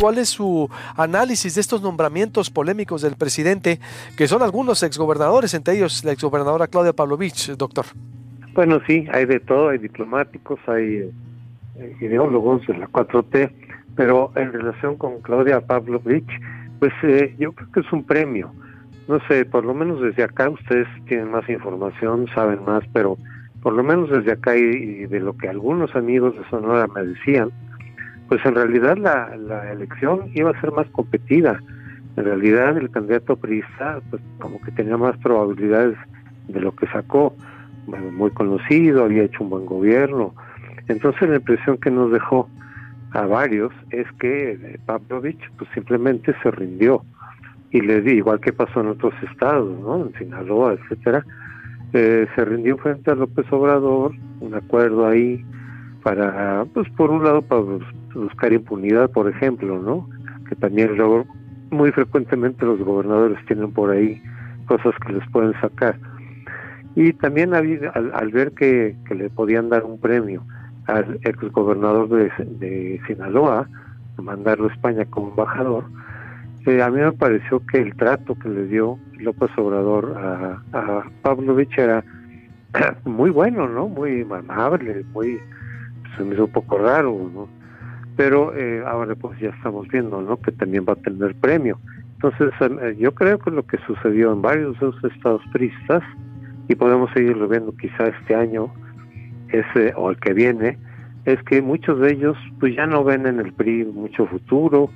¿Cuál es su análisis de estos nombramientos polémicos del presidente, que son algunos exgobernadores, entre ellos la exgobernadora Claudia Pavlovich, doctor? Bueno, sí, hay de todo, hay diplomáticos, hay eh, ideólogos de la 4T, pero en relación con Claudia Pavlovich, pues eh, yo creo que es un premio. No sé, por lo menos desde acá ustedes tienen más información, saben más, pero por lo menos desde acá y, de lo que algunos amigos de Sonora me decían, pues en realidad la, la elección iba a ser más competida. En realidad el candidato priista, pues como que tenía más probabilidades de lo que sacó. Bueno, muy conocido, había hecho un buen gobierno. Entonces la impresión que nos dejó a varios es que eh, Pavlovich pues simplemente se rindió y le di igual que pasó en otros estados, ¿no? En Sinaloa, etcétera, eh, se rindió frente a López Obrador, un acuerdo ahí para, pues por un lado para buscar impunidad, por ejemplo, ¿no? Que también luego muy frecuentemente los gobernadores tienen por ahí cosas que les pueden sacar. Y también al, al ver que, que le podían dar un premio al ex gobernador de, de Sinaloa, mandarlo a España como embajador, eh, a mí me pareció que el trato que le dio López Obrador a, a Pavlovich era muy bueno, ¿no? Muy amable, muy, se me hizo un poco raro, ¿no? Pero eh, ahora pues ya estamos viendo, ¿no? Que también va a tener premio. Entonces eh, yo creo que lo que sucedió en varios de los estados pristas, y podemos seguirlo viendo quizá este año, ese o el que viene, es que muchos de ellos pues ya no ven en el PRI mucho futuro,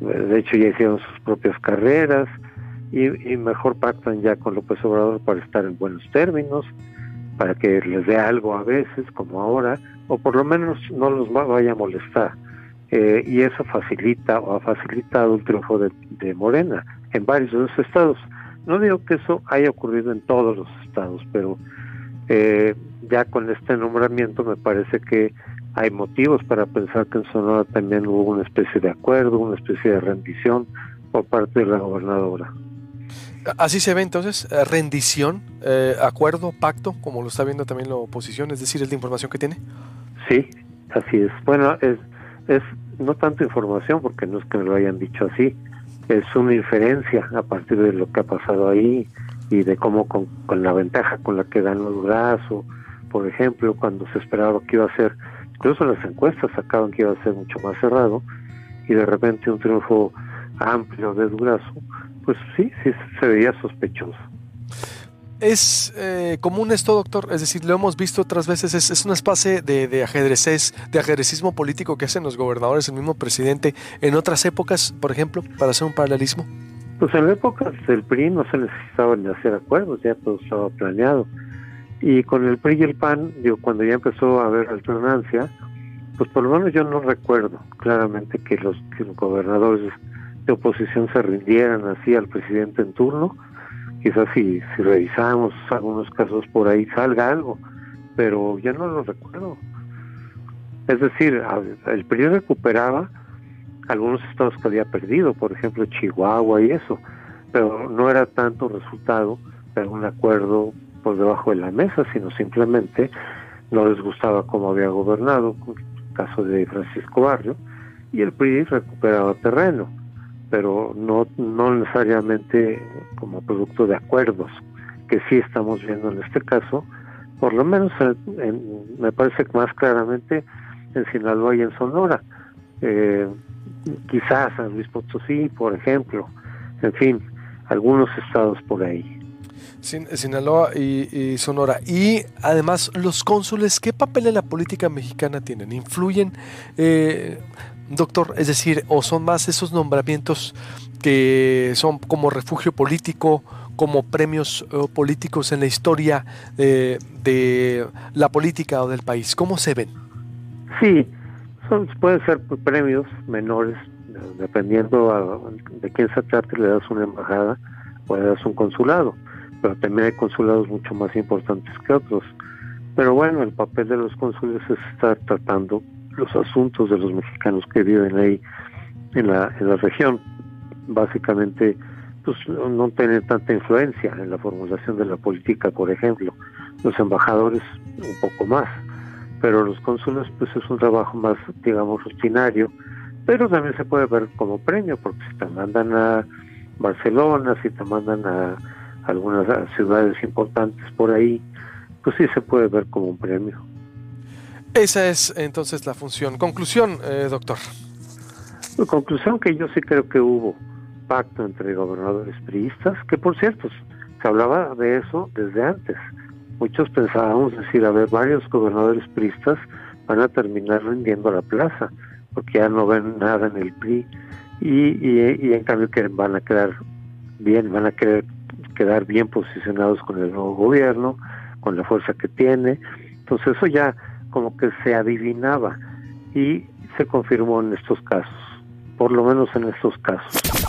de hecho ya hicieron sus propias carreras y, mejor pactan ya con López Obrador para estar en buenos términos, para que les dé algo a veces, como ahora, o por lo menos no los vaya a molestar. Eh, y eso facilita o ha facilitado el triunfo de, de Morena en varios de los estados. No digo que eso haya ocurrido en todos los estados, pero eh, ya con este nombramiento me parece que hay motivos para pensar que en Sonora también hubo una especie de acuerdo, una especie de rendición por parte de la gobernadora. Así se ve entonces, eh, rendición, eh, acuerdo, pacto, como lo está viendo también la oposición, es decir, es la información que tiene. Sí, así es. Bueno, es, es no tanto información, porque no es que me lo hayan dicho así, es una inferencia a partir de lo que ha pasado ahí y de cómo con, con la ventaja con la que dan los brazos, por ejemplo, cuando se esperaba que iba a ser Incluso las encuestas sacaban que iba a ser mucho más cerrado y de repente un triunfo amplio de Durazo, pues sí, sí se veía sospechoso. Es eh, común esto, doctor, es decir, lo hemos visto otras veces, es, es una especie de, de de ajedrecismo político que hacen los gobernadores, el mismo presidente, en otras épocas, por ejemplo, para hacer un paralelismo. Pues en épocas del PRI no se necesitaba ni hacer acuerdos, ya todo estaba planeado. Y con el PRI y el PAN, digo, cuando ya empezó a haber alternancia, pues por lo menos yo no recuerdo claramente que los, gobernadores de oposición se rindieran así al presidente en turno. Quizás si, si revisamos algunos casos por ahí salga algo, pero ya no lo recuerdo. Es decir, el PRI recuperaba algunos estados que había perdido, por ejemplo Chihuahua y eso, pero no era tanto resultado de un acuerdo por debajo de la mesa, sino simplemente no les gustaba cómo había gobernado, el caso de Francisco Barrio, y el PRI recuperaba terreno, pero no, no necesariamente como producto de acuerdos, que sí estamos viendo en este caso, por lo menos me parece más claramente en Sinaloa y en Sonora, eh, quizás en Luis Potosí, por ejemplo, en fin, algunos estados por ahí. Sinaloa y, Sonora. Y además, los cónsules, ¿qué papel en la política mexicana tienen? ¿Influyen, eh, doctor? Es decir, ¿o son más esos nombramientos que son como refugio político, como premios eh, políticos en la historia de la política o del país? ¿Cómo se ven? Sí, son, pueden ser premios menores, dependiendo de quién se trate, le das una embajada o le das un consulado pero también hay consulados mucho más importantes que otros. Pero bueno, el papel de los cónsules es estar tratando los asuntos de los mexicanos que viven ahí en la, en la región. Básicamente, pues no tener tanta influencia en la formulación de la política, por ejemplo. Los embajadores un poco más, pero los cónsules pues es un trabajo más, digamos, rutinario pero también se puede ver como premio, porque si te mandan a Barcelona, si te mandan a algunas ciudades importantes por ahí, pues sí se puede ver como un premio. Esa es entonces la función. Conclusión, eh, doctor. conclusión que yo sí creo que hubo pacto entre gobernadores priistas, que por cierto, se hablaba de eso desde antes. Muchos pensábamos decir, a ver, varios gobernadores priistas van a terminar rindiendo la plaza, porque ya no ven nada en el PRI, y, y, en cambio que van a quedar bien, van a querer quedar bien posicionados con el nuevo gobierno, con la fuerza que tiene. Entonces eso ya como que se adivinaba y se confirmó en estos casos, por lo menos en estos casos.